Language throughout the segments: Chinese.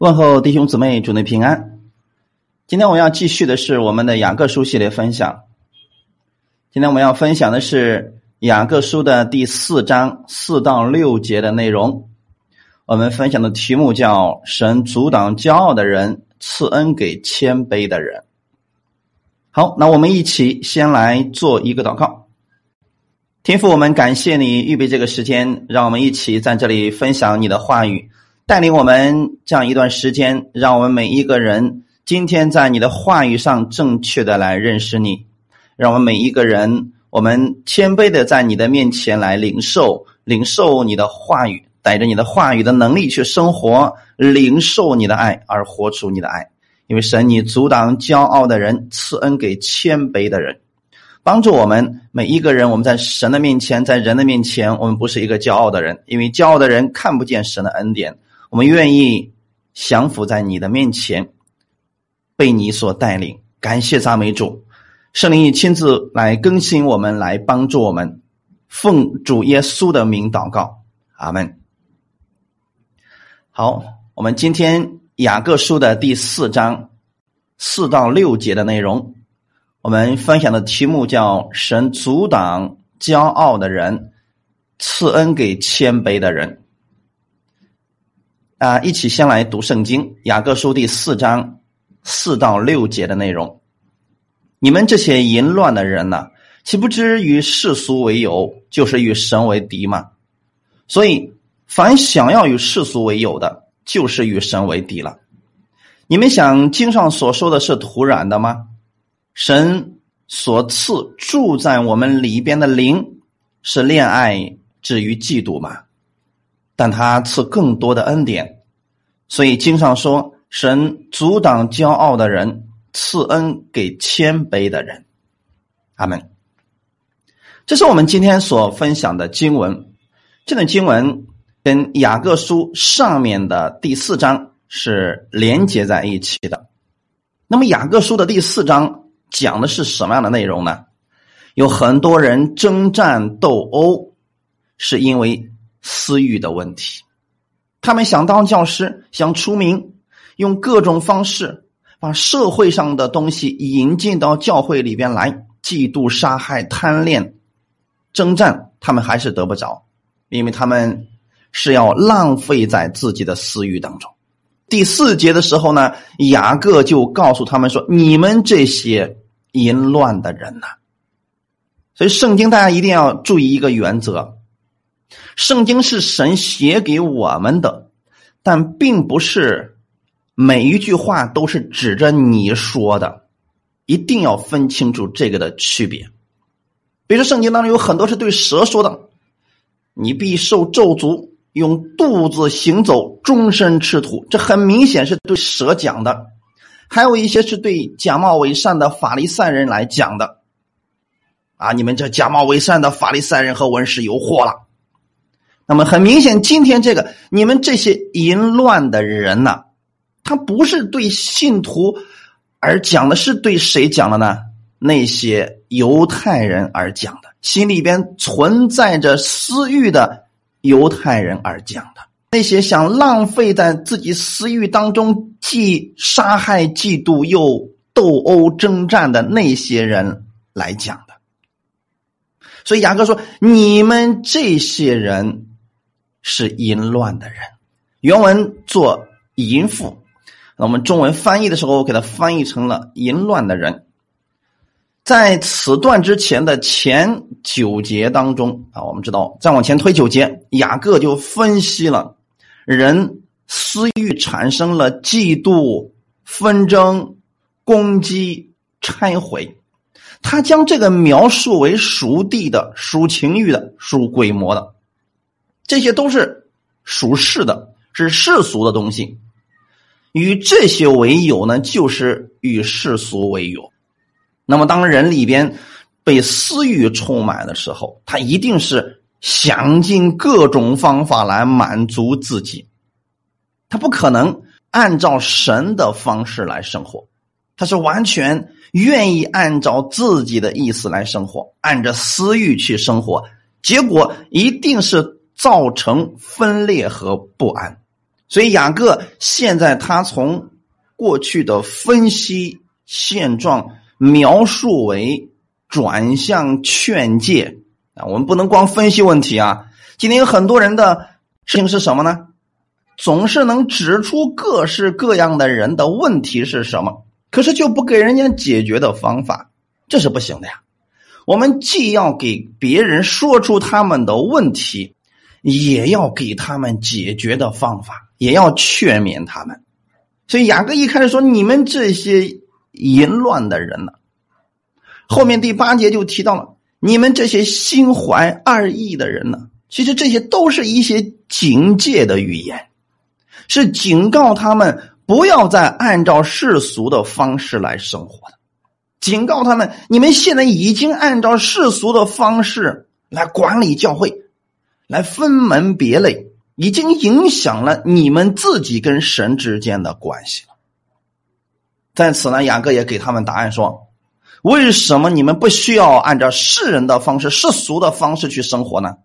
问候弟兄姊妹，主内平安。今天我要继续的是我们的雅各书系列分享。今天我们要分享的是雅各书的第四章四到六节的内容。我们分享的题目叫“神阻挡骄傲的人，赐恩给谦卑的人”。好，那我们一起先来做一个祷告。天父，我们感谢你预备这个时间，让我们一起在这里分享你的话语。带领我们这样一段时间，让我们每一个人今天在你的话语上正确的来认识你，让我们每一个人，我们谦卑的在你的面前来领受，领受你的话语，带着你的话语的能力去生活，领受你的爱而活出你的爱。因为神，你阻挡骄傲的人，赐恩给谦卑的人，帮助我们每一个人。我们在神的面前，在人的面前，我们不是一个骄傲的人，因为骄傲的人看不见神的恩典。我们愿意降服在你的面前，被你所带领。感谢赞美主，圣灵亲自来更新我们，来帮助我们。奉主耶稣的名祷告，阿门。好，我们今天雅各书的第四章四到六节的内容，我们分享的题目叫“神阻挡骄傲的人，赐恩给谦卑的人”。啊，一起先来读圣经雅各书第四章四到六节的内容。你们这些淫乱的人呢，岂不知与世俗为友，就是与神为敌吗？所以，凡想要与世俗为友的，就是与神为敌了。你们想经上所说的是突然的吗？神所赐住在我们里边的灵，是恋爱至于嫉妒吗？但他赐更多的恩典，所以经上说：“神阻挡骄傲的人，赐恩给谦卑的人。”阿门。这是我们今天所分享的经文。这段经文跟雅各书上面的第四章是连接在一起的。那么雅各书的第四章讲的是什么样的内容呢？有很多人征战斗殴，是因为。私欲的问题，他们想当教师，想出名，用各种方式把社会上的东西引进到教会里边来，嫉妒、杀害、贪恋、征战，他们还是得不着，因为他们是要浪费在自己的私欲当中。第四节的时候呢，雅各就告诉他们说：“你们这些淫乱的人呐！”所以圣经大家一定要注意一个原则。圣经是神写给我们的，但并不是每一句话都是指着你说的，一定要分清楚这个的区别。比如，圣经当中有很多是对蛇说的，你必受咒诅，用肚子行走，终身吃土，这很明显是对蛇讲的；还有一些是对假冒伪善的法利赛人来讲的，啊，你们这假冒伪善的法利赛人和文士有祸了。那么很明显，今天这个你们这些淫乱的人呢，他不是对信徒而讲的，是对谁讲的呢？那些犹太人而讲的，心里边存在着私欲的犹太人而讲的，那些想浪费在自己私欲当中，既杀害、嫉妒又斗殴、征战的那些人来讲的。所以雅各说：“你们这些人。”是淫乱的人，原文做淫妇，那我们中文翻译的时候，我给它翻译成了淫乱的人。在此段之前的前九节当中啊，我们知道再往前推九节，雅各就分析了人私欲产生了嫉妒、纷争、攻击、拆毁，他将这个描述为属地的、属情欲的、属鬼魔的。这些都是属世的，是世俗的东西。与这些为友呢，就是与世俗为友。那么，当人里边被私欲充满的时候，他一定是想尽各种方法来满足自己。他不可能按照神的方式来生活，他是完全愿意按照自己的意思来生活，按着私欲去生活，结果一定是。造成分裂和不安，所以雅各现在他从过去的分析现状描述为转向劝诫啊，我们不能光分析问题啊。今天有很多人的事情是什么呢？总是能指出各式各样的人的问题是什么，可是就不给人家解决的方法，这是不行的呀。我们既要给别人说出他们的问题，也要给他们解决的方法，也要劝勉他们。所以雅各一开始说：“你们这些淫乱的人呢？”后面第八节就提到了：“你们这些心怀二意的人呢？”其实这些都是一些警戒的语言。是警告他们不要再按照世俗的方式来生活的，警告他们，你们现在已经按照世俗的方式来管理教会，来分门别类，已经影响了你们自己跟神之间的关系了。在此呢，雅各也给他们答案说：为什么你们不需要按照世人的方式、世俗的方式去生活呢？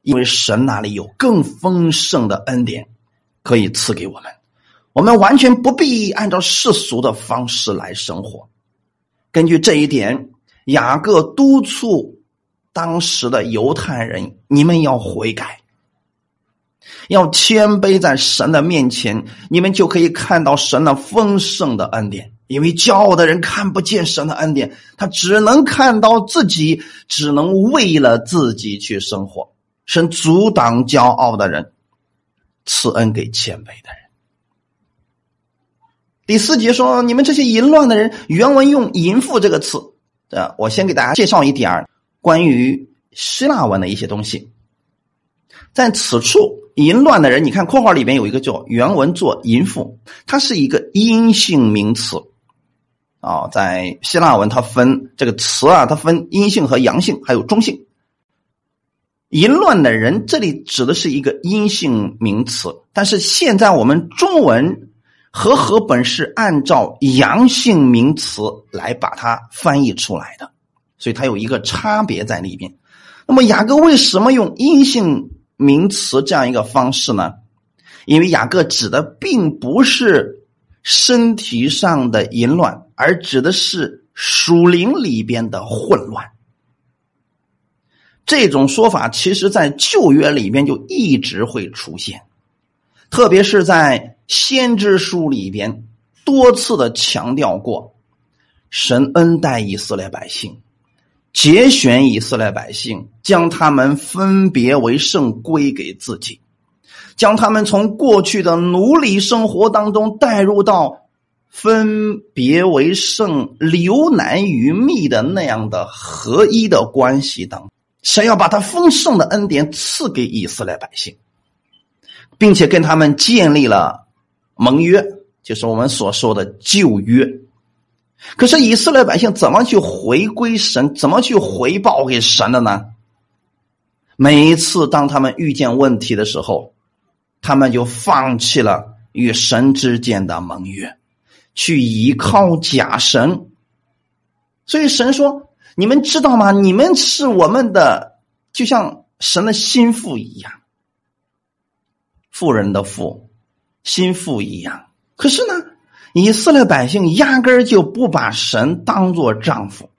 因为神那里有更丰盛的恩典。可以赐给我们，我们完全不必按照世俗的方式来生活。根据这一点，雅各督促当时的犹太人：你们要悔改，要谦卑在神的面前，你们就可以看到神的丰盛的恩典。因为骄傲的人看不见神的恩典，他只能看到自己，只能为了自己去生活。神阻挡骄傲的人。赐恩给谦卑的人。第四节说：“你们这些淫乱的人。”原文用“淫妇”这个词。呃，我先给大家介绍一点关于希腊文的一些东西。在此处，“淫乱的人”，你看括号里边有一个叫原文做“淫妇”，它是一个阴性名词。啊，在希腊文它分这个词啊，它分阴性和阳性，还有中性。淫乱的人，这里指的是一个阴性名词，但是现在我们中文和合本是按照阳性名词来把它翻译出来的，所以它有一个差别在里边。那么雅各为什么用阴性名词这样一个方式呢？因为雅各指的并不是身体上的淫乱，而指的是属灵里边的混乱。这种说法其实，在旧约里边就一直会出现，特别是在先知书里边多次的强调过，神恩待以色列百姓，节选以色列百姓，将他们分别为圣归给自己，将他们从过去的奴隶生活当中带入到分别为圣、流难于密的那样的合一的关系当中。神要把他丰盛的恩典赐给以色列百姓，并且跟他们建立了盟约，就是我们所说的旧约。可是以色列百姓怎么去回归神？怎么去回报给神的呢？每一次当他们遇见问题的时候，他们就放弃了与神之间的盟约，去依靠假神。所以神说。你们知道吗？你们是我们的，就像神的心腹一样，富人的富，心腹一样。可是呢，以色列百姓压根儿就不把神当做丈夫，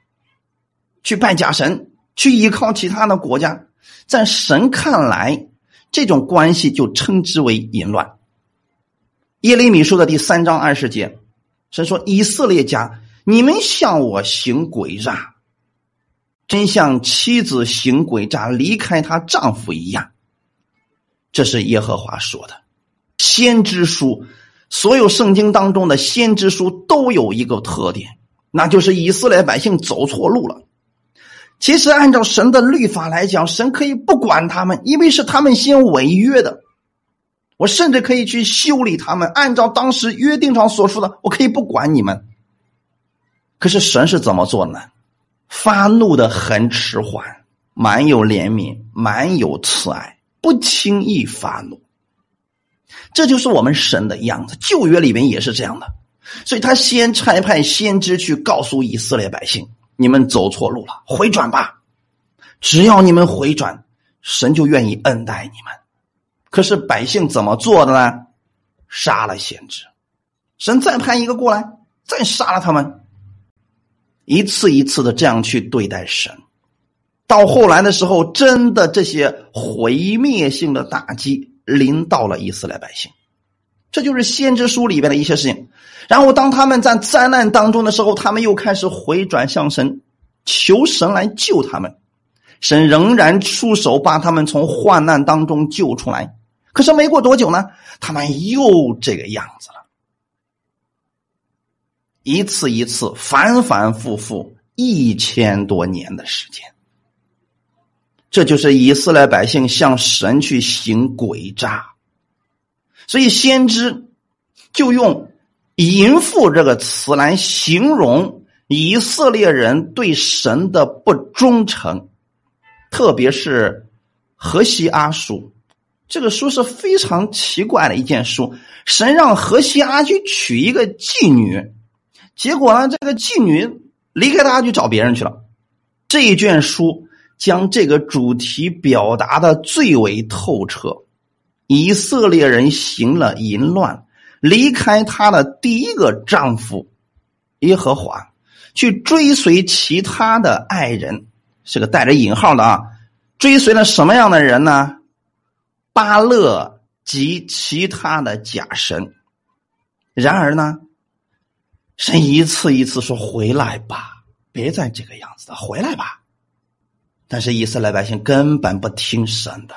去拜假神，去依靠其他的国家，在神看来，这种关系就称之为淫乱。耶利米书的第三章二十节，神说：“以色列家，你们向我行诡诈。”真像妻子行诡诈离开她丈夫一样，这是耶和华说的。先知书，所有圣经当中的先知书都有一个特点，那就是以色列百姓走错路了。其实按照神的律法来讲，神可以不管他们，因为是他们先违约的。我甚至可以去修理他们，按照当时约定上所说的，我可以不管你们。可是神是怎么做呢？发怒的很迟缓，满有怜悯，满有慈爱，不轻易发怒。这就是我们神的样子。旧约里面也是这样的，所以他先差派先知去告诉以色列百姓：“你们走错路了，回转吧。只要你们回转，神就愿意恩待你们。”可是百姓怎么做的呢？杀了先知。神再派一个过来，再杀了他们。一次一次的这样去对待神，到后来的时候，真的这些毁灭性的打击临到了以色列百姓。这就是先知书里边的一些事情。然后，当他们在灾难当中的时候，他们又开始回转向神，求神来救他们。神仍然出手把他们从患难当中救出来。可是没过多久呢，他们又这个样子了。一次一次，反反复复，一千多年的时间。这就是以色列百姓向神去行诡诈。所以，先知就用“淫妇”这个词来形容以色列人对神的不忠诚，特别是何西阿书。这个书是非常奇怪的一件书。神让何西阿去娶一个妓女，结果呢，这个妓女离开他去找别人去了。这一卷书将这个主题表达的最为透彻。以色列人行了淫乱，离开他的第一个丈夫耶和华，去追随其他的爱人，是个带着引号的啊。追随了什么样的人呢？巴勒及其他的假神。然而呢，神一次一次说：“回来吧，别再这个样子了，回来吧。”但是以色列百姓根本不听神的。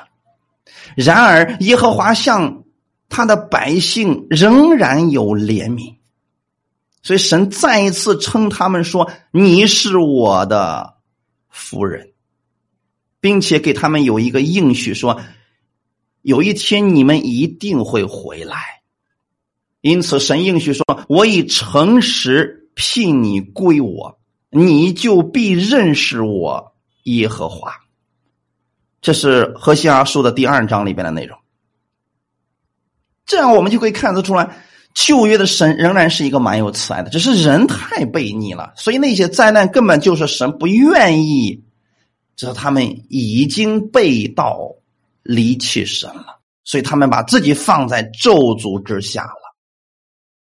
然而，耶和华向他的百姓仍然有怜悯，所以神再一次称他们说：“你是我的夫人，并且给他们有一个应许，说有一天你们一定会回来。”因此，神应许说：“我以诚实聘你归我，你就必认识我耶和华。”这是何西阿书的第二章里边的内容。这样我们就可以看得出来，旧约的神仍然是一个蛮有慈爱的，只是人太悖逆了，所以那些灾难根本就是神不愿意，只是他们已经被盗离弃神了，所以他们把自己放在咒诅之下了。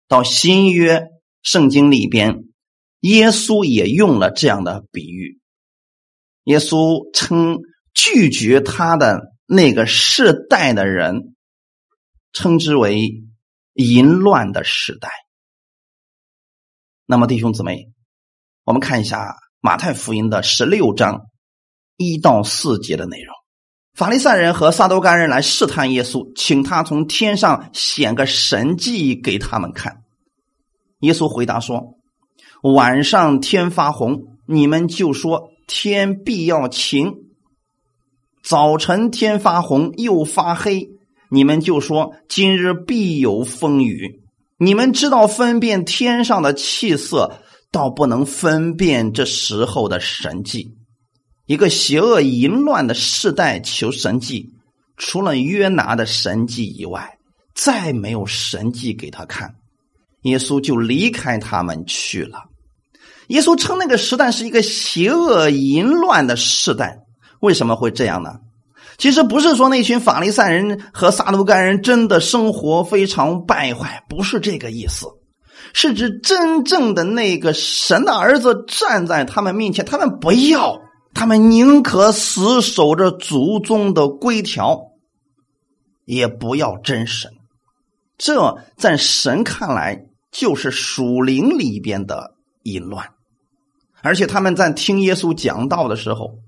到新约圣经里边，耶稣也用了这样的比喻，耶稣称。拒绝他的那个世代的人，称之为淫乱的时代。那么，弟兄姊妹，我们看一下马太福音的十六章一到四节的内容。法利赛人和撒都干人来试探耶稣，请他从天上显个神迹给他们看。耶稣回答说：“晚上天发红，你们就说天必要晴。”早晨天发红又发黑，你们就说今日必有风雨。你们知道分辨天上的气色，倒不能分辨这时候的神迹。一个邪恶淫乱的世代求神迹，除了约拿的神迹以外，再没有神迹给他看。耶稣就离开他们去了。耶稣称那个时代是一个邪恶淫乱的时代。为什么会这样呢？其实不是说那群法利赛人和撒都干人真的生活非常败坏，不是这个意思，是指真正的那个神的儿子站在他们面前，他们不要，他们宁可死守着祖宗的规条，也不要真神。这在神看来就是属灵里边的淫乱，而且他们在听耶稣讲道的时候。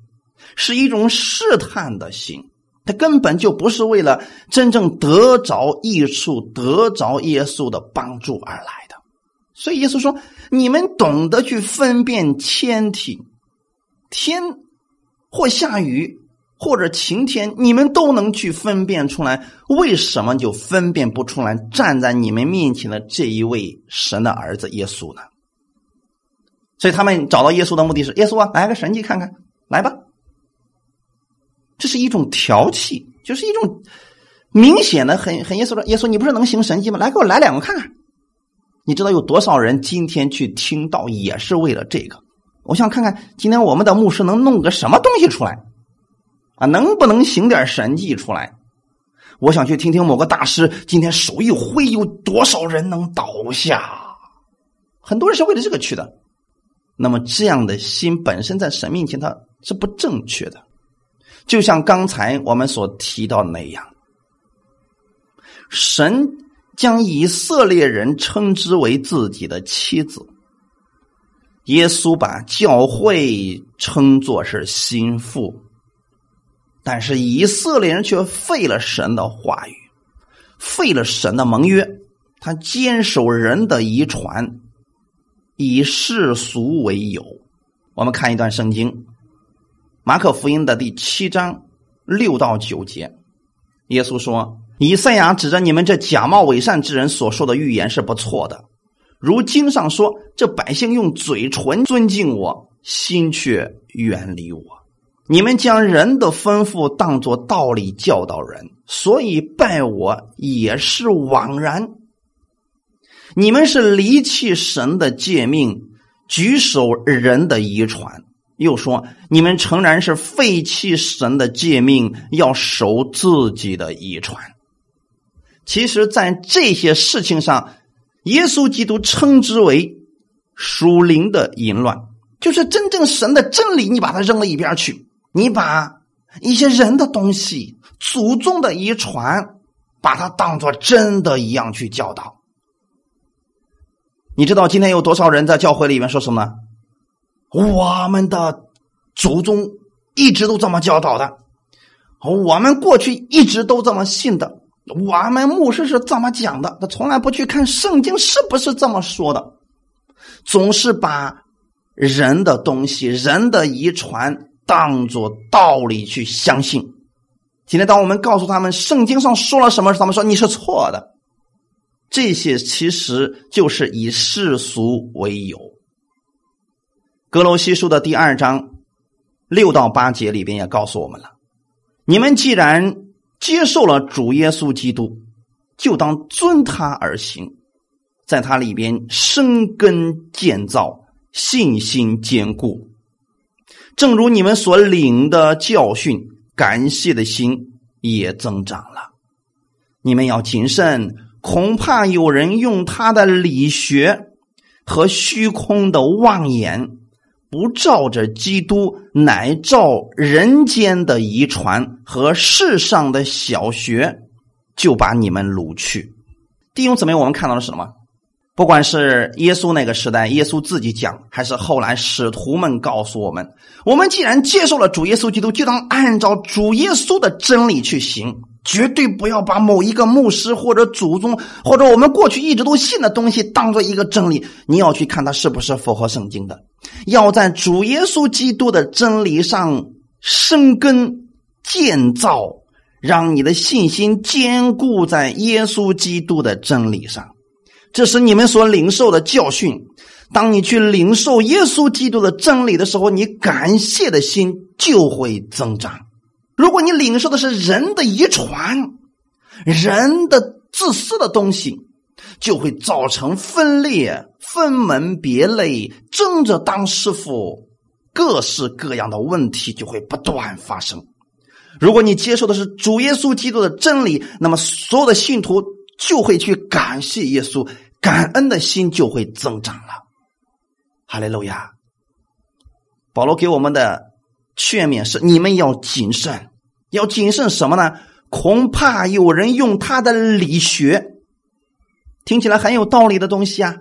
是一种试探的心，他根本就不是为了真正得着益处、得着耶稣的帮助而来的。所以耶稣说：“你们懂得去分辨天体，天或下雨或者晴天，你们都能去分辨出来。为什么就分辨不出来站在你们面前的这一位神的儿子耶稣呢？”所以他们找到耶稣的目的是：耶稣啊，来个神迹看看，来吧。这是一种调戏，就是一种明显的、很很耶稣说：“耶稣，你不是能行神迹吗？来，给我来两个看看。”你知道有多少人今天去听到也是为了这个？我想看看今天我们的牧师能弄个什么东西出来啊？能不能行点神迹出来？我想去听听某个大师今天手一挥，有多少人能倒下。很多人是为了这个去的。那么这样的心本身在神面前它是不正确的。就像刚才我们所提到那样，神将以色列人称之为自己的妻子。耶稣把教会称作是心腹，但是以色列人却废了神的话语，废了神的盟约，他坚守人的遗传，以世俗为友。我们看一段圣经，《马可福音》的第七章六到九节，耶稣说：“以赛亚指着你们这假冒伪善之人所说的预言是不错的。”如经上说：“这百姓用嘴唇尊敬我，心却远离我。你们将人的吩咐当作道理教导人，所以拜我也是枉然。你们是离弃神的诫命，举手人的遗传。又说你们诚然是废弃神的诫命，要守自己的遗传。其实，在这些事情上。”耶稣基督称之为属灵的淫乱，就是真正神的真理，你把它扔到一边去，你把一些人的东西、祖宗的遗传，把它当做真的一样去教导。你知道今天有多少人在教会里面说什么？我们的祖宗一直都这么教导的，我们过去一直都这么信的。我们牧师是这么讲的，他从来不去看圣经是不是这么说的，总是把人的东西、人的遗传当做道理去相信。今天，当我们告诉他们圣经上说了什么，他们说你是错的。这些其实就是以世俗为友。格罗西书的第二章六到八节里边也告诉我们了：你们既然。接受了主耶稣基督，就当遵他而行，在他里边生根建造，信心坚固。正如你们所领的教训，感谢的心也增长了。你们要谨慎，恐怕有人用他的理学和虚空的妄言。不照着基督，乃照人间的遗传和世上的小学，就把你们掳去。弟兄姊妹，我们看到了什么？不管是耶稣那个时代，耶稣自己讲，还是后来使徒们告诉我们，我们既然接受了主耶稣基督，就当按照主耶稣的真理去行。绝对不要把某一个牧师或者祖宗或者我们过去一直都信的东西当做一个真理，你要去看它是不是符合圣经的。要在主耶稣基督的真理上生根建造，让你的信心坚固在耶稣基督的真理上。这是你们所领受的教训。当你去领受耶稣基督的真理的时候，你感谢的心就会增长。如果你领受的是人的遗传，人的自私的东西，就会造成分裂、分门别类、争着当师傅，各式各样的问题就会不断发生。如果你接受的是主耶稣基督的真理，那么所有的信徒就会去感谢耶稣，感恩的心就会增长了。哈利路亚！保罗给我们的劝勉是：你们要谨慎。要谨慎什么呢？恐怕有人用他的理学，听起来很有道理的东西啊。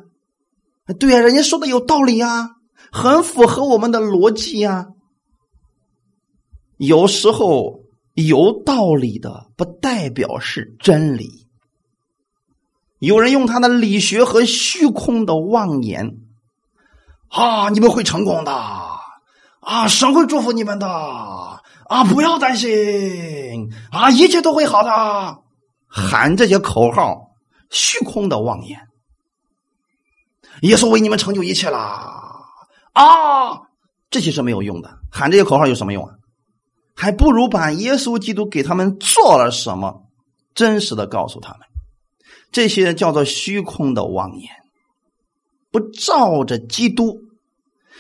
对啊，人家说的有道理啊，很符合我们的逻辑呀。有时候有道理的不代表是真理。有人用他的理学和虚空的妄言，啊，你们会成功的啊，神会祝福你们的。啊！不要担心啊！一切都会好的。喊这些口号，虚空的妄言。耶稣为你们成就一切啦！啊，这些是没有用的。喊这些口号有什么用啊？还不如把耶稣基督给他们做了什么，真实的告诉他们。这些叫做虚空的妄言，不照着基督，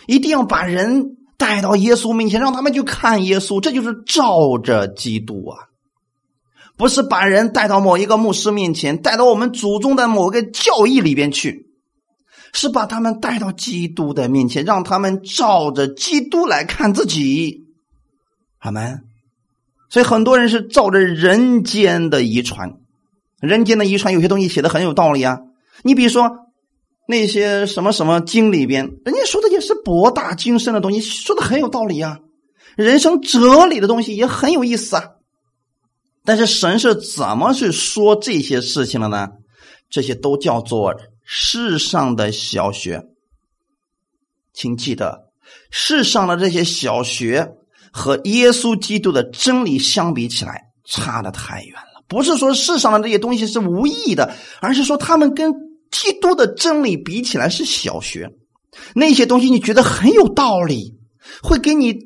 一定要把人。带到耶稣面前，让他们去看耶稣，这就是照着基督啊！不是把人带到某一个牧师面前，带到我们祖宗的某个教义里边去，是把他们带到基督的面前，让他们照着基督来看自己。阿门。所以很多人是照着人间的遗传，人间的遗传有些东西写的很有道理啊。你比如说那些什么什么经里边，人家说的是博大精深的东西，说的很有道理啊。人生哲理的东西也很有意思啊。但是神是怎么去说这些事情的呢？这些都叫做世上的小学，请记得，世上的这些小学。和耶稣基督的真理相比起来，差的太远了。不是说世上的这些东西是无意的，而是说他们跟基督的真理比起来是小学。那些东西你觉得很有道理，会给你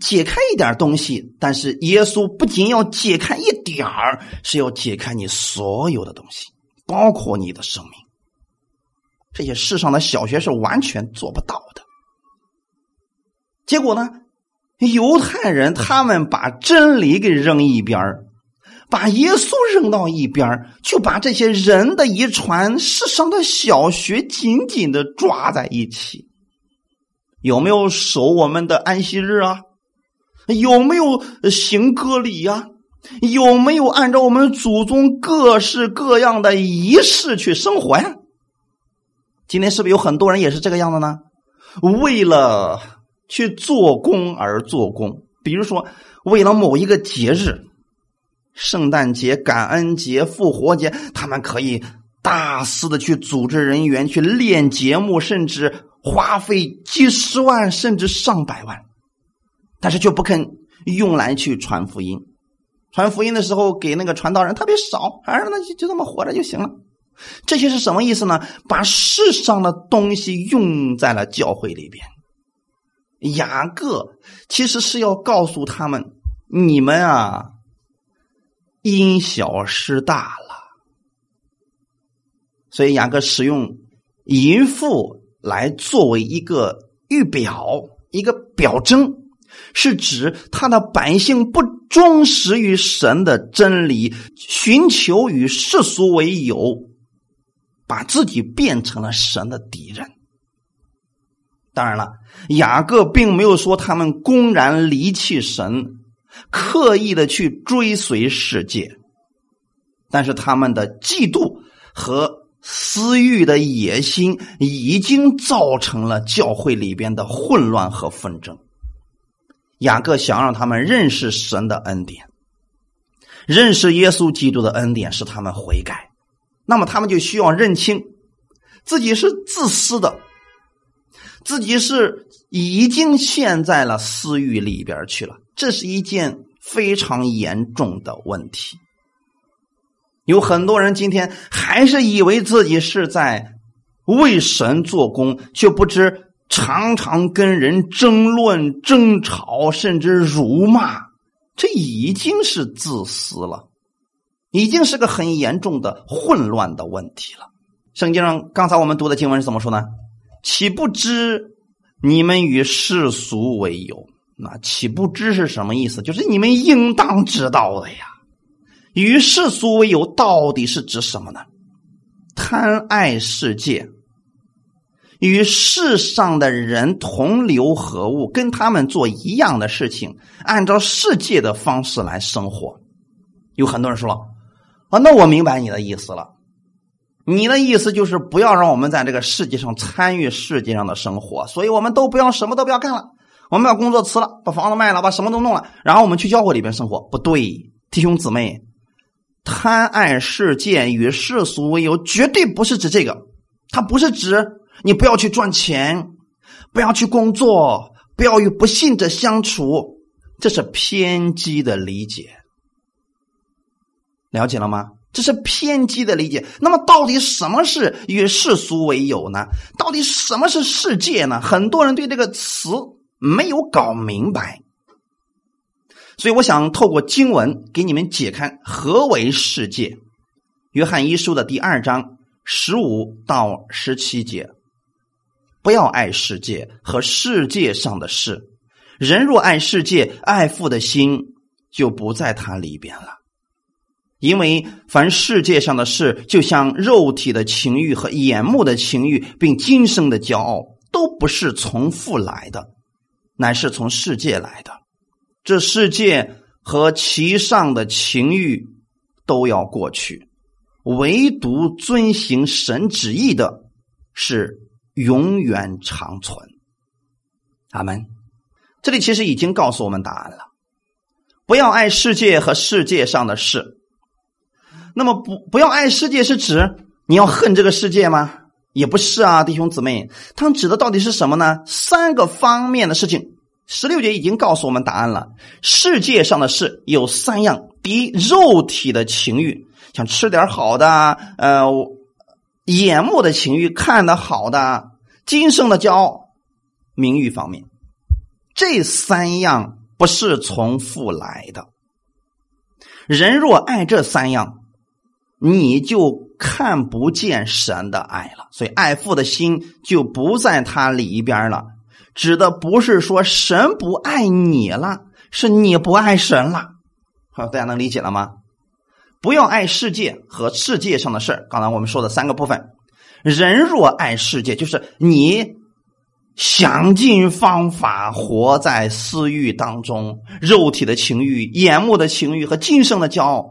解开一点东西。但是耶稣不仅要解开一点儿，是要解开你所有的东西，包括你的生命。这些世上的小学是完全做不到的。结果呢？犹太人他们把真理给扔一边儿把耶稣扔到一边就把这些人的遗传、世上的小学紧紧的抓在一起。有没有守我们的安息日啊？有没有行割礼呀？有没有按照我们祖宗各式各样的仪式去生活呀？今天是不是有很多人也是这个样子呢？为了。去做工而做工，比如说为了某一个节日，圣诞节、感恩节、复活节，他们可以大肆的去组织人员去练节目，甚至花费几十万甚至上百万，但是却不肯用来去传福音。传福音的时候，给那个传道人特别少，反正那就就这么活着就行了。这些是什么意思呢？把世上的东西用在了教会里边。雅各其实是要告诉他们：你们啊，因小失大了。所以雅各使用淫妇来作为一个预表、一个表征，是指他的百姓不忠实于神的真理，寻求与世俗为友，把自己变成了神的敌人。当然了，雅各并没有说他们公然离弃神，刻意的去追随世界，但是他们的嫉妒和私欲的野心已经造成了教会里边的混乱和纷争。雅各想让他们认识神的恩典，认识耶稣基督的恩典，使他们悔改。那么他们就需要认清自己是自私的。自己是已经陷在了私欲里边去了，这是一件非常严重的问题。有很多人今天还是以为自己是在为神做工，却不知常常跟人争论、争吵，甚至辱骂，这已经是自私了，已经是个很严重的混乱的问题了。圣经上刚才我们读的经文是怎么说呢？岂不知你们与世俗为友？那岂不知是什么意思？就是你们应当知道的呀。与世俗为友到底是指什么呢？贪爱世界，与世上的人同流合污，跟他们做一样的事情，按照世界的方式来生活。有很多人说啊，那我明白你的意思了。你的意思就是不要让我们在这个世界上参与世界上的生活，所以我们都不要什么都不要干了，我们把工作辞了，把房子卖了，把什么都弄了，然后我们去教会里边生活。不对，弟兄姊妹，贪爱世界与世俗为友，绝对不是指这个，它不是指你不要去赚钱，不要去工作，不要与不信者相处，这是偏激的理解，了解了吗？这是偏激的理解。那么，到底什么是与世俗为友呢？到底什么是世界呢？很多人对这个词没有搞明白，所以我想透过经文给你们解开何为世界。约翰一书的第二章十五到十七节：不要爱世界和世界上的事。人若爱世界，爱父的心就不在他里边了。因为凡世界上的事，就像肉体的情欲和眼目的情欲，并今生的骄傲，都不是从父来的，乃是从世界来的。这世界和其上的情欲都要过去，唯独遵行神旨意的，是永远长存。阿门。这里其实已经告诉我们答案了：不要爱世界和世界上的事。那么不不要爱世界是指你要恨这个世界吗？也不是啊，弟兄姊妹，他指的到底是什么呢？三个方面的事情。十六节已经告诉我们答案了。世界上的事有三样：第一，肉体的情欲，想吃点好的；呃，眼目的情欲，看的好的；今生的骄傲，名誉方面。这三样不是从父来的。人若爱这三样，你就看不见神的爱了，所以爱父的心就不在他里边了。指的不是说神不爱你了，是你不爱神了。好，大家能理解了吗？不要爱世界和世界上的事刚才我们说的三个部分，人若爱世界，就是你想尽方法活在私欲当中，肉体的情欲、眼目的情欲和今生的骄傲。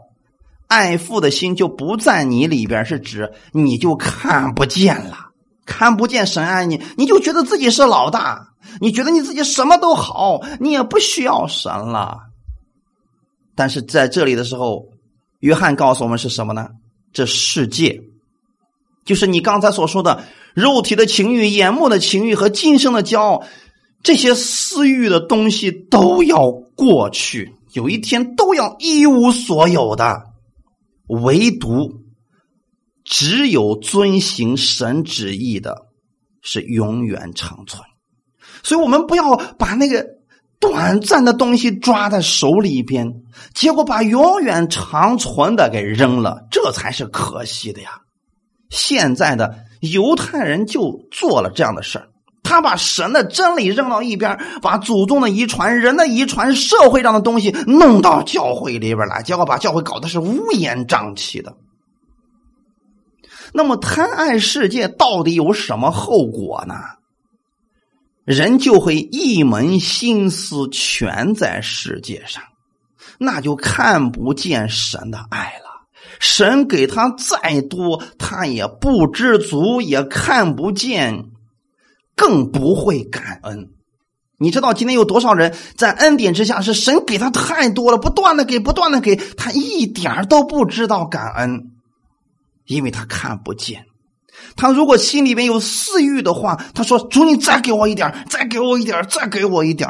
爱父的心就不在你里边，是指你就看不见了，看不见神爱你，你就觉得自己是老大，你觉得你自己什么都好，你也不需要神了。但是在这里的时候，约翰告诉我们是什么呢？这世界就是你刚才所说的肉体的情欲、眼目的情欲和今生的骄傲，这些私欲的东西都要过去，有一天都要一无所有的。唯独只有遵行神旨意的，是永远长存。所以，我们不要把那个短暂的东西抓在手里边，结果把永远长存的给扔了，这才是可惜的呀。现在的犹太人就做了这样的事儿。他把神的真理扔到一边，把祖宗的遗传、人的遗传、社会上的东西弄到教会里边来，结果把教会搞得是乌烟瘴气的。那么贪爱世界到底有什么后果呢？人就会一门心思全在世界上，那就看不见神的爱了。神给他再多，他也不知足，也看不见。更不会感恩。你知道今天有多少人在恩典之下是神给他太多了，不断的给，不断的给他一点都不知道感恩，因为他看不见。他如果心里面有私欲的话，他说：“主，你再给我一点，再给我一点，再给我一点。”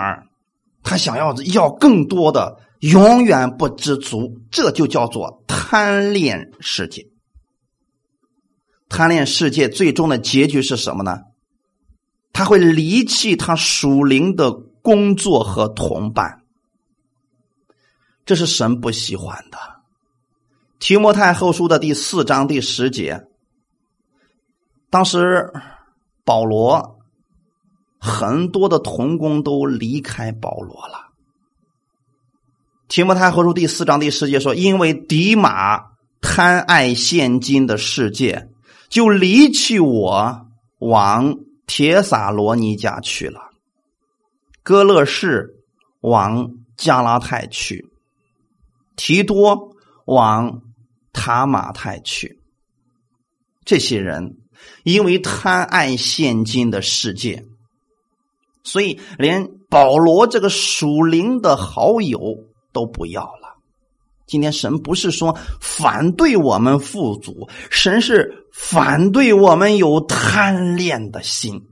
他想要要更多的，永远不知足。这就叫做贪恋世界。贪恋世界最终的结局是什么呢？他会离弃他属灵的工作和同伴，这是神不喜欢的。提摩太后书的第四章第十节，当时保罗很多的童工都离开保罗了。提摩太后书第四章第十节说：“因为迪马贪爱现今的世界，就离弃我往。”铁撒罗尼家去了，哥勒士往加拉太去，提多往塔马太去。这些人因为贪爱现今的世界，所以连保罗这个属灵的好友都不要了。今天神不是说反对我们富足，神是反对我们有贪恋的心，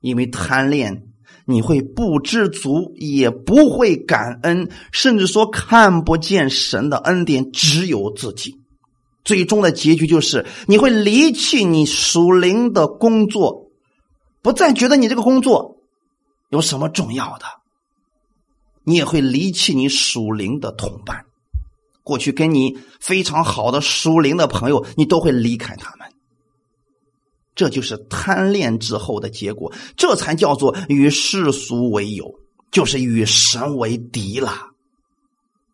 因为贪恋你会不知足，也不会感恩，甚至说看不见神的恩典，只有自己。最终的结局就是你会离弃你属灵的工作，不再觉得你这个工作有什么重要的，你也会离弃你属灵的同伴。过去跟你非常好的属灵的朋友，你都会离开他们。这就是贪恋之后的结果，这才叫做与世俗为友，就是与神为敌了。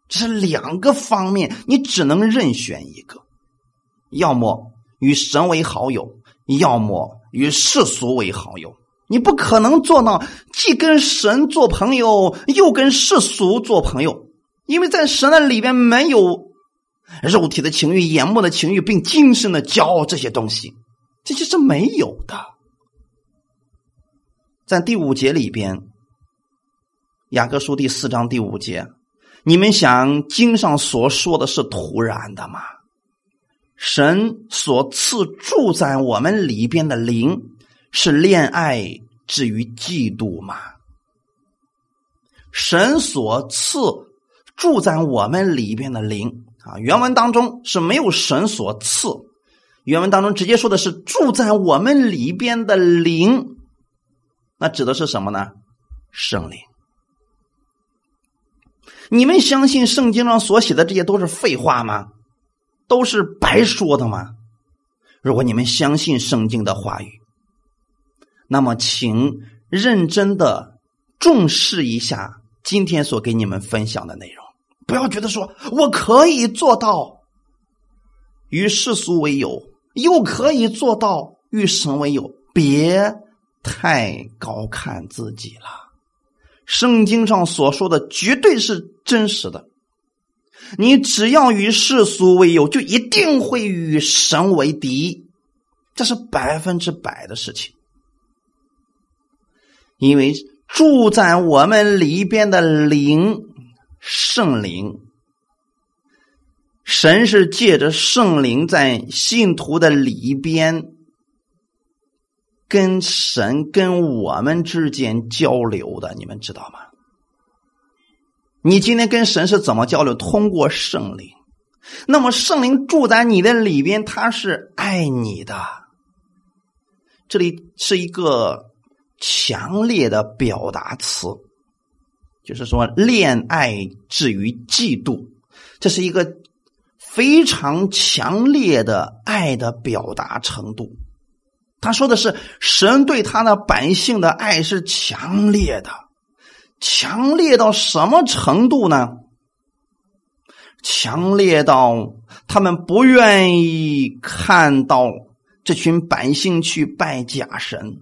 这是两个方面，你只能任选一个，要么与神为好友，要么与世俗为好友。你不可能做到既跟神做朋友，又跟世俗做朋友，因为在神的里边没有肉体的情欲、眼目的情欲，并精神的骄傲这些东西，这些是没有的。在第五节里边，雅各书第四章第五节，你们想经上所说的是突然的吗？神所赐住在我们里边的灵。是恋爱至于嫉妒吗？神所赐住在我们里边的灵啊，原文当中是没有神所赐，原文当中直接说的是住在我们里边的灵，那指的是什么呢？圣灵。你们相信圣经上所写的这些都是废话吗？都是白说的吗？如果你们相信圣经的话语。那么，请认真的重视一下今天所给你们分享的内容，不要觉得说我可以做到与世俗为友，又可以做到与神为友，别太高看自己了。圣经上所说的绝对是真实的，你只要与世俗为友，就一定会与神为敌，这是百分之百的事情。因为住在我们里边的灵，圣灵，神是借着圣灵在信徒的里边，跟神跟我们之间交流的，你们知道吗？你今天跟神是怎么交流？通过圣灵。那么圣灵住在你的里边，他是爱你的。这里是一个。强烈的表达词，就是说恋爱至于嫉妒，这是一个非常强烈的爱的表达程度。他说的是神对他的百姓的爱是强烈的，强烈到什么程度呢？强烈到他们不愿意看到这群百姓去拜假神。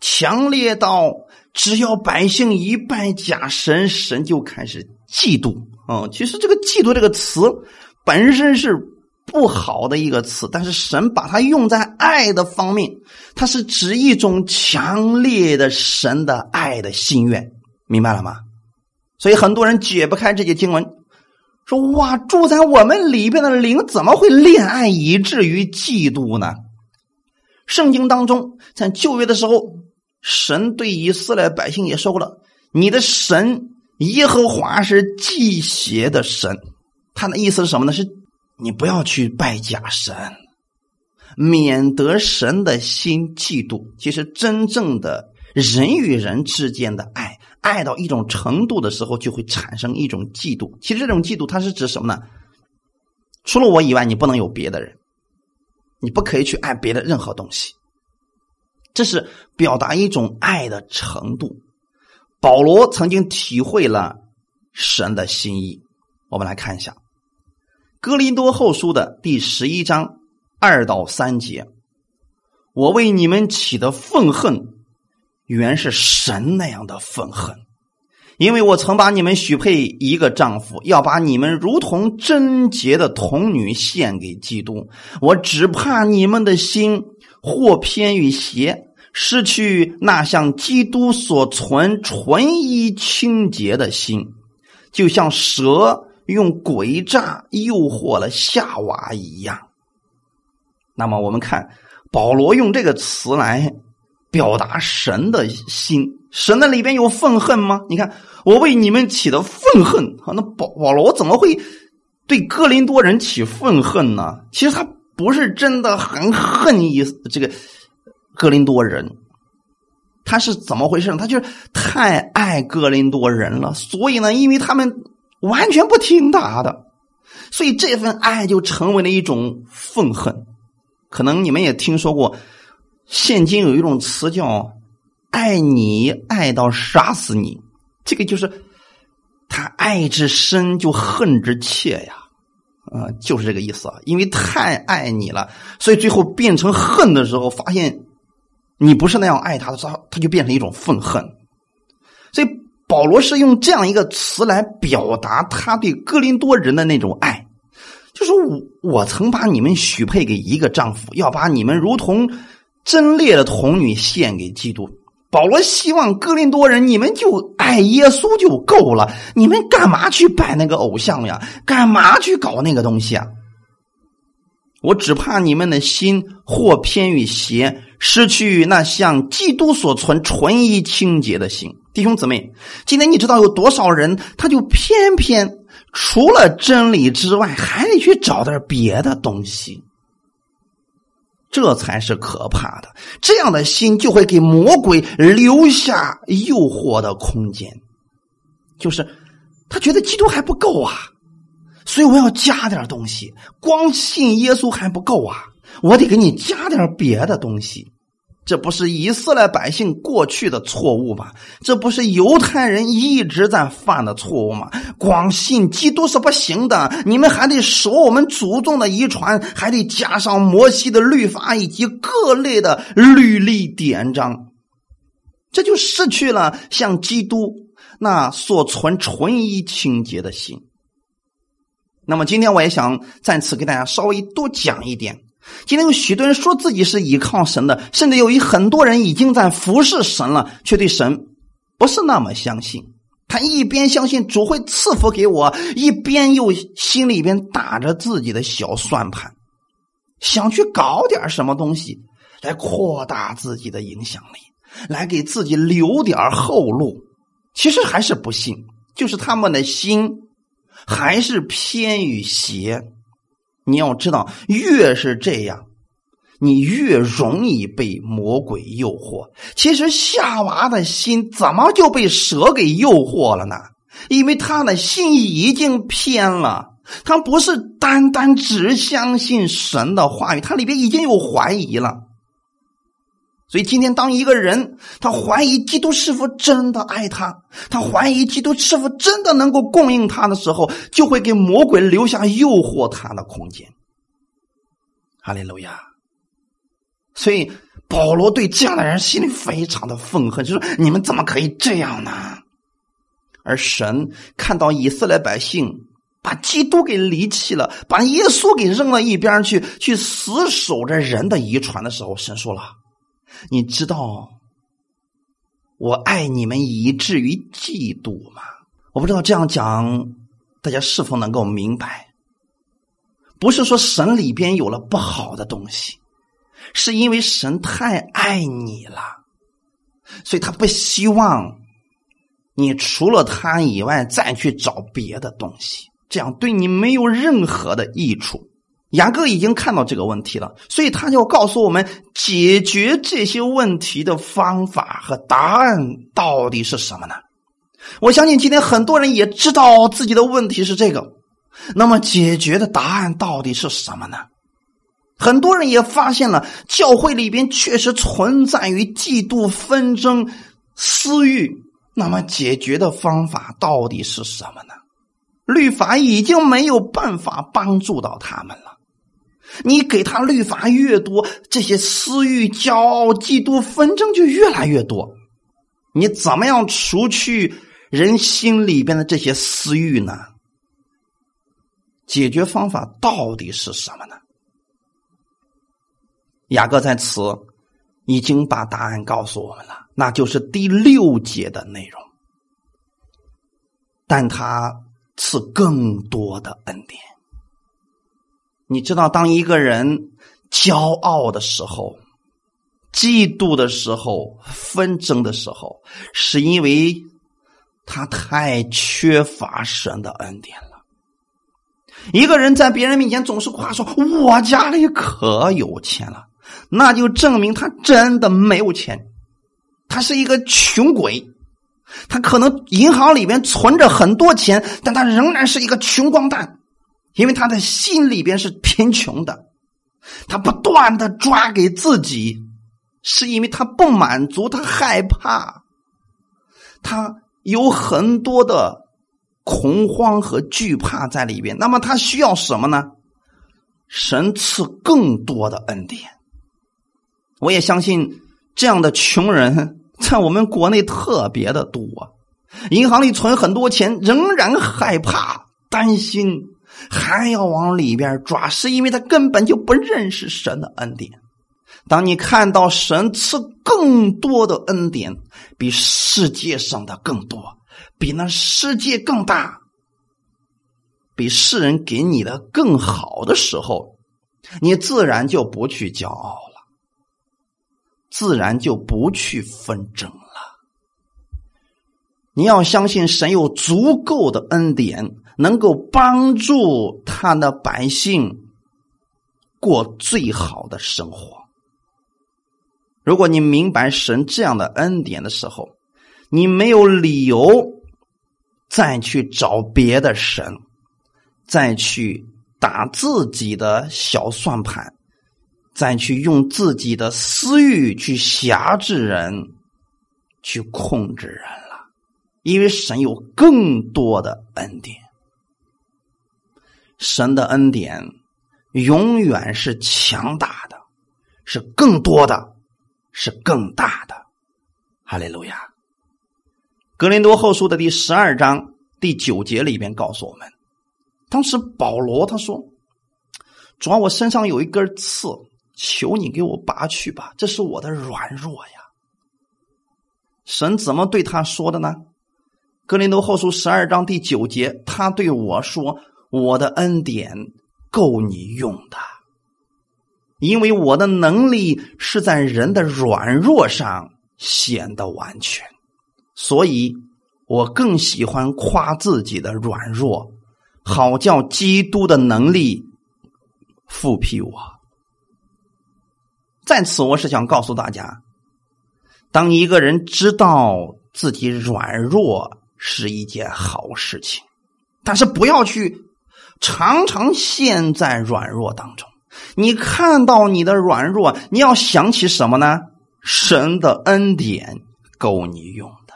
强烈到只要百姓一拜假神，神就开始嫉妒啊！其实这个“嫉妒”这个词本身是不好的一个词，但是神把它用在爱的方面，它是指一种强烈的神的爱的心愿，明白了吗？所以很多人解不开这些经文，说：“哇，住在我们里边的灵怎么会恋爱以至于嫉妒呢？”圣经当中，在旧约的时候，神对以色列百姓也说过了：“你的神耶和华是祭邪的神。”他的意思是什么呢？是你不要去拜假神，免得神的心嫉妒。其实，真正的人与人之间的爱，爱到一种程度的时候，就会产生一种嫉妒。其实，这种嫉妒它是指什么呢？除了我以外，你不能有别的人。你不可以去爱别的任何东西，这是表达一种爱的程度。保罗曾经体会了神的心意。我们来看一下《哥林多后书》的第十一章二到三节：“我为你们起的愤恨，原是神那样的愤恨。”因为我曾把你们许配一个丈夫，要把你们如同贞洁的童女献给基督。我只怕你们的心或偏于邪，失去那像基督所存纯一清洁的心，就像蛇用诡诈诱惑了夏娃一样。那么，我们看保罗用这个词来表达神的心。神的里边有愤恨吗？你看，我为你们起的愤恨啊，那保保罗怎么会对哥林多人起愤恨呢？其实他不是真的很恨意思，这个哥林多人，他是怎么回事？他就是太爱哥林多人了，所以呢，因为他们完全不听他的，所以这份爱就成为了一种愤恨。可能你们也听说过，现今有一种词叫。爱你爱到杀死你，这个就是他爱之深就恨之切呀，啊，就是这个意思啊。因为太爱你了，所以最后变成恨的时候，发现你不是那样爱他的时候，他就变成一种愤恨。所以保罗是用这样一个词来表达他对哥林多人的那种爱，就是我我曾把你们许配给一个丈夫，要把你们如同贞烈的童女献给基督。保罗希望哥林多人，你们就爱耶稣就够了，你们干嘛去拜那个偶像呀？干嘛去搞那个东西啊？我只怕你们的心或偏于邪，失去那像基督所存纯一清洁的心。弟兄姊妹，今天你知道有多少人，他就偏偏除了真理之外，还得去找点别的东西。这才是可怕的，这样的心就会给魔鬼留下诱惑的空间。就是他觉得基督还不够啊，所以我要加点东西。光信耶稣还不够啊，我得给你加点别的东西。这不是以色列百姓过去的错误吗？这不是犹太人一直在犯的错误吗？光信基督是不行的，你们还得守我们祖宗的遗传，还得加上摩西的律法以及各类的律例典章，这就失去了像基督那所存纯一清洁的心。那么今天我也想再次给大家稍微多讲一点。今天有许多人说自己是依靠神的，甚至有一很多人已经在服侍神了，却对神不是那么相信。他一边相信主会赐福给我，一边又心里边打着自己的小算盘，想去搞点什么东西来扩大自己的影响力，来给自己留点后路。其实还是不信，就是他们的心还是偏于邪。你要知道，越是这样，你越容易被魔鬼诱惑。其实夏娃的心怎么就被蛇给诱惑了呢？因为他的心已经偏了，他不是单单只相信神的话语，他里边已经有怀疑了。所以今天，当一个人他怀疑基督是否真的爱他，他怀疑基督是否真的能够供应他的时候，就会给魔鬼留下诱惑他的空间。哈利路亚！所以保罗对这样的人心里非常的愤恨，就说：“你们怎么可以这样呢？”而神看到以色列百姓把基督给离弃了，把耶稣给扔到一边去，去死守着人的遗传的时候，神说了。你知道我爱你们以至于嫉妒吗？我不知道这样讲大家是否能够明白？不是说神里边有了不好的东西，是因为神太爱你了，所以他不希望你除了他以外再去找别的东西，这样对你没有任何的益处。雅各已经看到这个问题了，所以他就告诉我们解决这些问题的方法和答案到底是什么呢？我相信今天很多人也知道自己的问题是这个，那么解决的答案到底是什么呢？很多人也发现了教会里边确实存在于嫉妒、纷争、私欲，那么解决的方法到底是什么呢？律法已经没有办法帮助到他们了。你给他律法越多，这些私欲、骄傲、嫉妒、纷争就越来越多。你怎么样除去人心里边的这些私欲呢？解决方法到底是什么呢？雅各在此已经把答案告诉我们了，那就是第六节的内容。但他赐更多的恩典。你知道，当一个人骄傲的时候、嫉妒的时候、纷争的时候，是因为他太缺乏神的恩典了。一个人在别人面前总是夸说：“我家里可有钱了”，那就证明他真的没有钱。他是一个穷鬼，他可能银行里面存着很多钱，但他仍然是一个穷光蛋。因为他的心里边是贫穷的，他不断的抓给自己，是因为他不满足，他害怕，他有很多的恐慌和惧怕在里边。那么他需要什么呢？神赐更多的恩典。我也相信这样的穷人在我们国内特别的多，银行里存很多钱，仍然害怕、担心，还要往里边抓，是因为他根本就不认识神的恩典。当你看到神赐更多的恩典，比世界上的更多，比那世界更大，比世人给你的更好的时候，你自然就不去骄傲了，自然就不去纷争了。你要相信神有足够的恩典，能够帮助他的百姓过最好的生活。如果你明白神这样的恩典的时候，你没有理由再去找别的神，再去打自己的小算盘，再去用自己的私欲去辖制人，去控制人了。因为神有更多的恩典，神的恩典永远是强大的，是更多的。是更大的，哈利路亚。格林多后书的第十二章第九节里边告诉我们，当时保罗他说：“主要我身上有一根刺，求你给我拔去吧，这是我的软弱呀。”神怎么对他说的呢？格林多后书十二章第九节，他对我说：“我的恩典够你用的。”因为我的能力是在人的软弱上显得完全，所以我更喜欢夸自己的软弱，好叫基督的能力复辟我。在此，我是想告诉大家，当一个人知道自己软弱是一件好事情，但是不要去常常陷在软弱当中。你看到你的软弱，你要想起什么呢？神的恩典够你用的。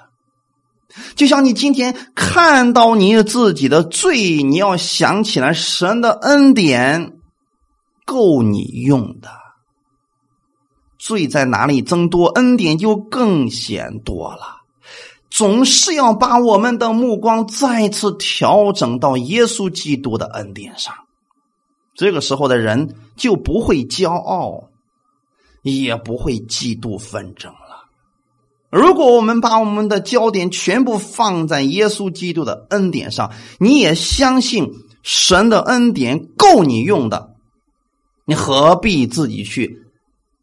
就像你今天看到你自己的罪，你要想起来神的恩典够你用的。罪在哪里增多，恩典就更显多了。总是要把我们的目光再次调整到耶稣基督的恩典上。这个时候的人就不会骄傲，也不会嫉妒纷争了。如果我们把我们的焦点全部放在耶稣基督的恩典上，你也相信神的恩典够你用的，你何必自己去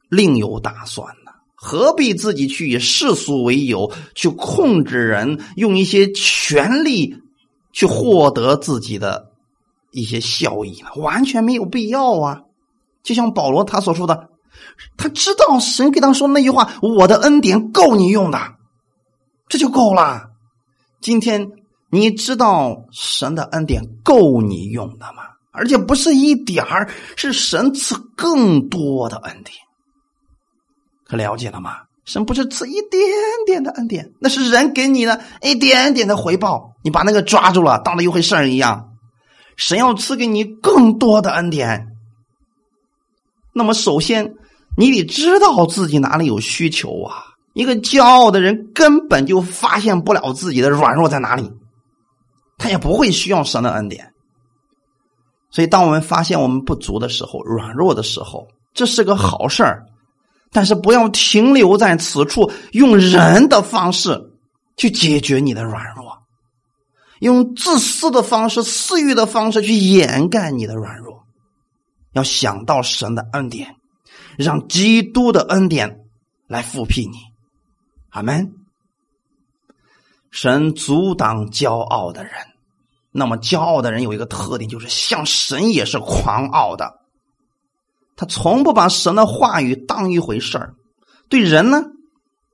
另有打算呢？何必自己去以世俗为由去控制人，用一些权力去获得自己的？一些效益呢，完全没有必要啊！就像保罗他所说的，他知道神给他说那句话：“我的恩典够你用的，这就够了。”今天你知道神的恩典够你用的吗？而且不是一点儿，是神赐更多的恩典。可了解了吗？神不是赐一点点的恩典，那是人给你的一点点的回报，你把那个抓住了，当了一回事儿一样。神要赐给你更多的恩典，那么首先你得知道自己哪里有需求啊！一个骄傲的人根本就发现不了自己的软弱在哪里，他也不会需要神的恩典。所以，当我们发现我们不足的时候、软弱的时候，这是个好事儿，但是不要停留在此处，用人的方式去解决你的软弱。用自私的方式、私欲的方式去掩盖你的软弱，要想到神的恩典，让基督的恩典来复辟你。阿门。神阻挡骄傲的人，那么骄傲的人有一个特点，就是像神也是狂傲的，他从不把神的话语当一回事儿，对人呢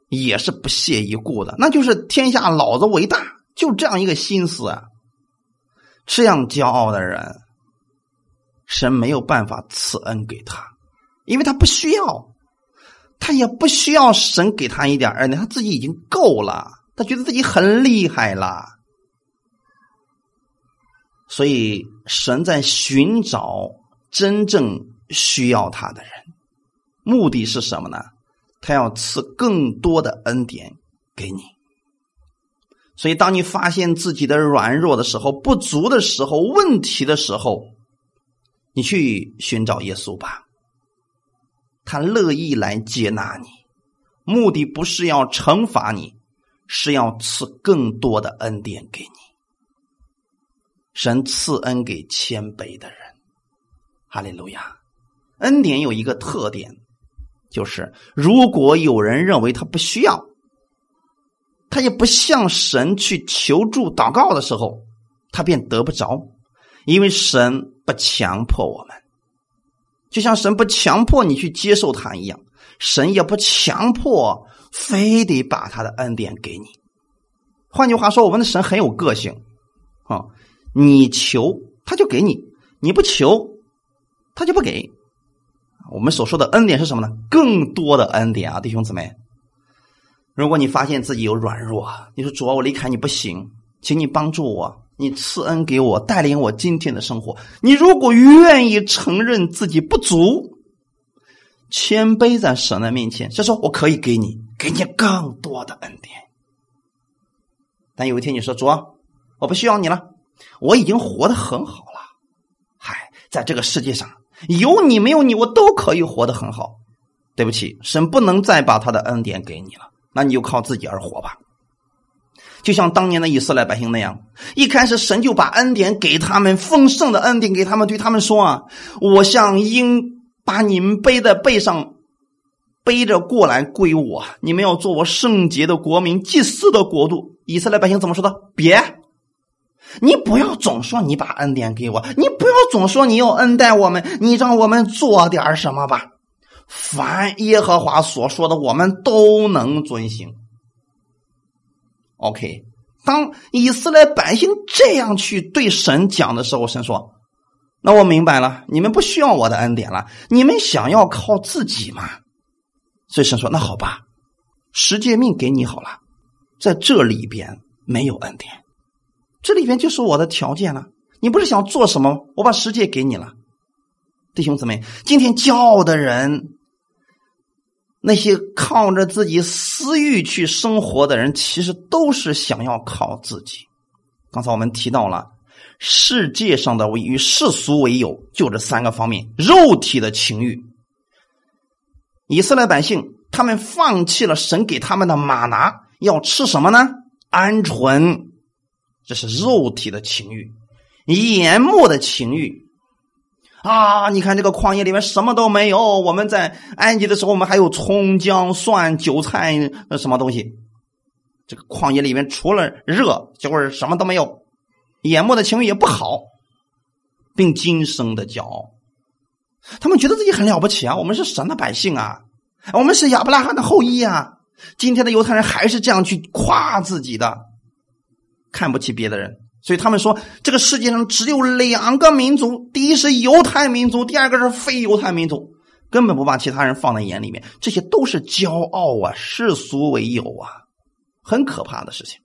也是不屑一顾的，那就是天下老子为大。就这样一个心思啊，这样骄傲的人，神没有办法赐恩给他，因为他不需要，他也不需要神给他一点恩，他自己已经够了，他觉得自己很厉害了。所以神在寻找真正需要他的人，目的是什么呢？他要赐更多的恩典给你。所以，当你发现自己的软弱的时候、不足的时候、问题的时候，你去寻找耶稣吧，他乐意来接纳你。目的不是要惩罚你，是要赐更多的恩典给你。神赐恩给谦卑的人，哈利路亚！恩典有一个特点，就是如果有人认为他不需要，他也不向神去求助祷告的时候，他便得不着，因为神不强迫我们，就像神不强迫你去接受他一样。神也不强迫，非得把他的恩典给你。换句话说，我们的神很有个性啊！你求他就给你，你不求他就不给。我们所说的恩典是什么呢？更多的恩典啊，弟兄姊妹！如果你发现自己有软弱，你说主啊，我离开你不行，请你帮助我，你赐恩给我，带领我今天的生活。你如果愿意承认自己不足。谦卑在神的面前，就说我可以给你，给你更多的恩典。但有一天你说主啊，我不需要你了，我已经活得很好了。嗨，在这个世界上，有你没有你，我都可以活得很好。对不起，神不能再把他的恩典给你了，那你就靠自己而活吧。就像当年的以色列百姓那样，一开始神就把恩典给他们，丰盛的恩典给他们，对他们说啊，我像鹰。把你们背在背上，背着过来归我。你们要做我圣洁的国民，祭祀的国度。以色列百姓怎么说的？别，你不要总说你把恩典给我，你不要总说你要恩待我们，你让我们做点什么吧。凡耶和华所说的，我们都能遵行。OK，当以色列百姓这样去对神讲的时候，神说。那我明白了，你们不需要我的恩典了，你们想要靠自己嘛？所以神说：“那好吧，十诫命给你好了，在这里边没有恩典，这里边就是我的条件了。你不是想做什么？我把世界给你了，弟兄姊妹，今天骄傲的人，那些靠着自己私欲去生活的人，其实都是想要靠自己。刚才我们提到了。”世界上的与世俗为友，就这三个方面：肉体的情欲。以色列百姓他们放弃了神给他们的马拿，要吃什么呢？鹌鹑，这是肉体的情欲；眼目的情欲啊！你看这个旷野里面什么都没有，我们在埃及的时候，我们还有葱姜蒜韭菜什么东西。这个旷野里面除了热，就是什么都没有。眼目的情欲也不好，并今生的骄傲，他们觉得自己很了不起啊！我们是神的百姓啊，我们是亚伯拉罕的后裔啊！今天的犹太人还是这样去夸自己的，看不起别的人，所以他们说这个世界上只有两个民族：第一是犹太民族，第二个是非犹太民族，根本不把其他人放在眼里面。这些都是骄傲啊，世俗为友啊，很可怕的事情。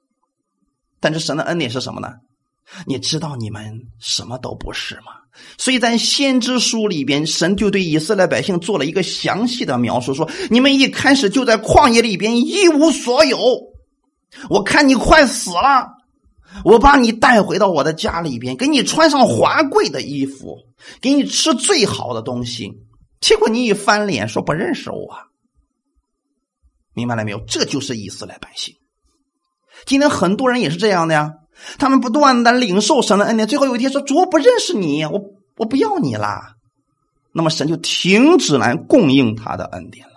但是神的恩典是什么呢？你知道你们什么都不是吗？所以在先知书里边，神就对以色列百姓做了一个详细的描述，说：你们一开始就在旷野里边一无所有，我看你快死了，我把你带回到我的家里边，给你穿上华贵的衣服，给你吃最好的东西，结果你一翻脸说不认识我，明白了没有？这就是以色列百姓。今天很多人也是这样的呀。他们不断的领受神的恩典，最后有一天说：“主，我不认识你，我我不要你啦。”那么神就停止来供应他的恩典了。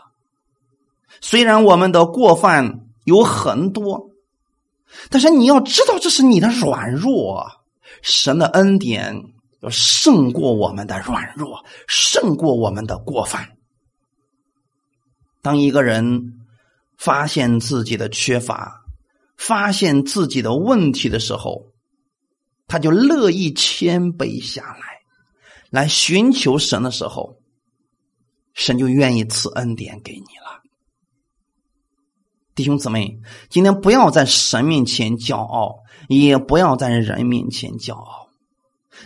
虽然我们的过犯有很多，但是你要知道，这是你的软弱。神的恩典要胜过我们的软弱，胜过我们的过犯。当一个人发现自己的缺乏，发现自己的问题的时候，他就乐意谦卑下来，来寻求神的时候，神就愿意赐恩典给你。弟兄姊妹，今天不要在神面前骄傲，也不要在人面前骄傲。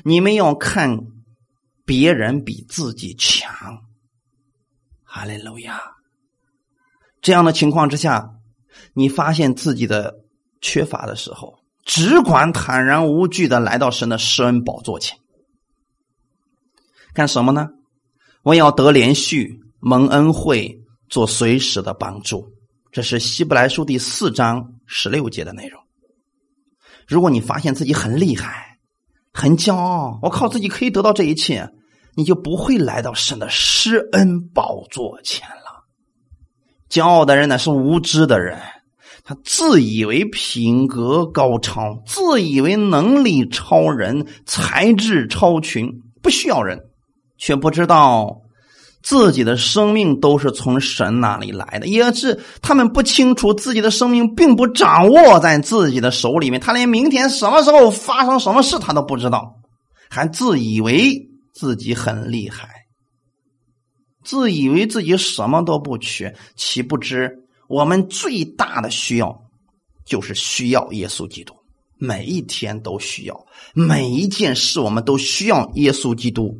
你们要看别人比自己强。哈利路亚！这样的情况之下，你发现自己的缺乏的时候，只管坦然无惧的来到神的施恩宝座前，干什么呢？我要得连续蒙恩惠，做随时的帮助。这是希伯来书第四章十六节的内容。如果你发现自己很厉害、很骄傲，我靠自己可以得到这一切，你就不会来到神的施恩宝座前了。骄傲的人呢，是无知的人，他自以为品格高超，自以为能力超人、才智超群，不需要人。却不知道自己的生命都是从神那里来的，也是他们不清楚自己的生命并不掌握在自己的手里面，他连明天什么时候发生什么事他都不知道，还自以为自己很厉害，自以为自己什么都不缺，岂不知我们最大的需要就是需要耶稣基督，每一天都需要，每一件事我们都需要耶稣基督。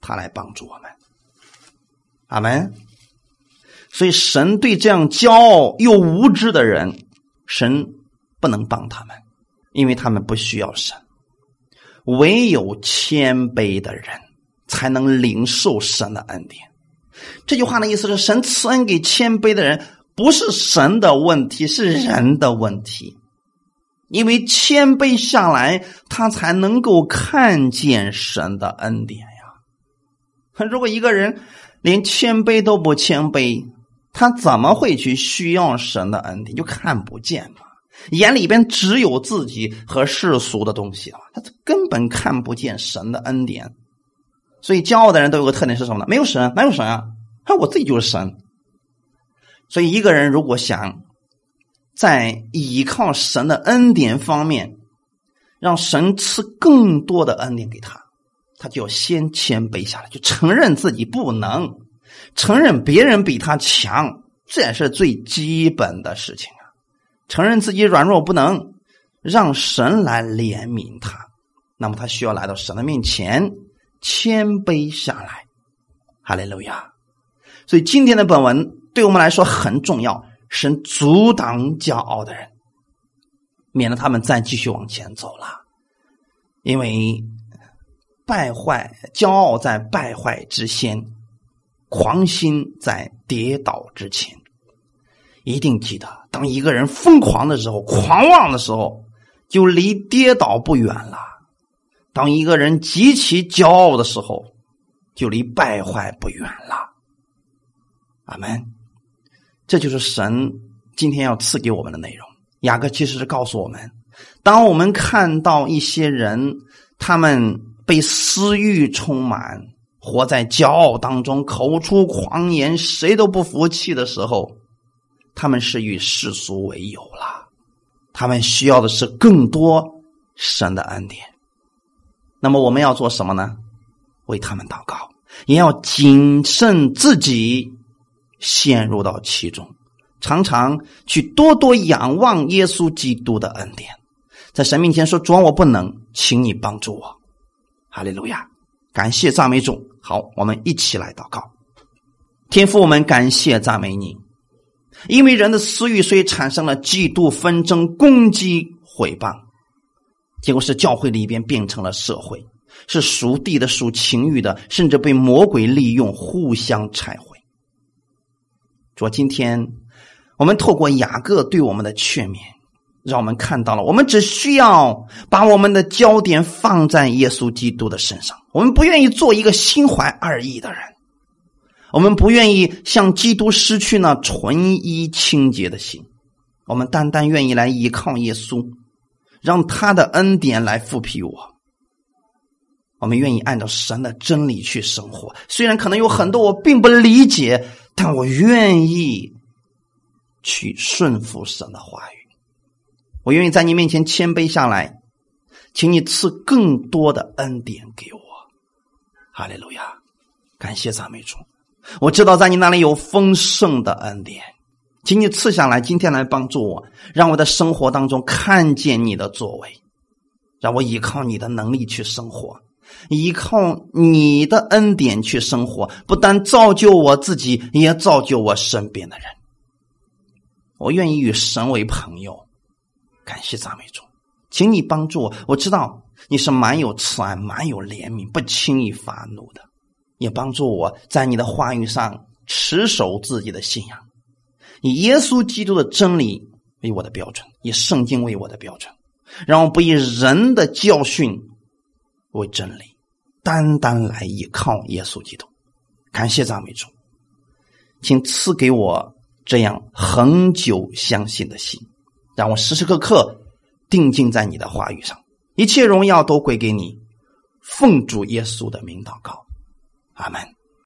他来帮助我们，阿门。所以，神对这样骄傲又无知的人，神不能帮他们，因为他们不需要神。唯有谦卑的人，才能领受神的恩典。这句话的意思是，神赐恩给谦卑的人，不是神的问题，是人的问题。因为谦卑下来，他才能够看见神的恩典呀。如果一个人连谦卑都不谦卑，他怎么会去需要神的恩典？就看不见嘛，眼里边只有自己和世俗的东西啊，他根本看不见神的恩典。所以骄傲的人都有个特点是什么呢？没有神，哪有神啊？他我自己就是神。所以一个人如果想在依靠神的恩典方面，让神赐更多的恩典给他。他就要先谦卑下来，就承认自己不能，承认别人比他强，这也是最基本的事情啊。承认自己软弱不能，让神来怜悯他，那么他需要来到神的面前，谦卑下来。哈利路亚！所以今天的本文对我们来说很重要，神阻挡骄傲的人，免得他们再继续往前走了，因为。败坏、骄傲在败坏之先，狂心在跌倒之前。一定记得，当一个人疯狂的时候、狂妄的时候，就离跌倒不远了；当一个人极其骄傲的时候，就离败坏不远了。阿门。这就是神今天要赐给我们的内容。雅各其实是告诉我们：当我们看到一些人，他们。被私欲充满，活在骄傲当中，口出狂言，谁都不服气的时候，他们是与世俗为友了。他们需要的是更多神的恩典。那么我们要做什么呢？为他们祷告，也要谨慎自己陷入到其中，常常去多多仰望耶稣基督的恩典，在神面前说：“主，我不能，请你帮助我。”哈利路亚，感谢赞美主。好，我们一起来祷告。天父，我们感谢赞美你，因为人的私欲，所以产生了嫉妒、纷争、攻击、毁谤，结果是教会里边变成了社会，是属地的、属情欲的，甚至被魔鬼利用，互相拆毁。说今天我们透过雅各对我们的劝勉。让我们看到了，我们只需要把我们的焦点放在耶稣基督的身上。我们不愿意做一个心怀二意的人，我们不愿意向基督失去那纯一清洁的心。我们单单愿意来依靠耶稣，让他的恩典来复辟我。我们愿意按照神的真理去生活，虽然可能有很多我并不理解，但我愿意去顺服神的话语。我愿意在你面前谦卑下来，请你赐更多的恩典给我，哈利路亚！感谢赞美主。我知道在你那里有丰盛的恩典，请你赐下来，今天来帮助我，让我的生活当中看见你的作为，让我依靠你的能力去生活，依靠你的恩典去生活，不但造就我自己，也造就我身边的人。我愿意与神为朋友，感谢赞美主，请你帮助我。我知道你是蛮有慈爱、蛮有怜悯、不轻易发怒的，也帮助我在你的话语上持守自己的信仰，以耶稣基督的真理为我的标准，以圣经为我的标准，让我不以人的教训为真理，单单来依靠耶稣基督。感谢赞美主，请赐给我。这样恒久相信的心，让我时时刻刻定睛在你的话语上，一切荣耀都归给你。奉主耶稣的名祷告，阿门。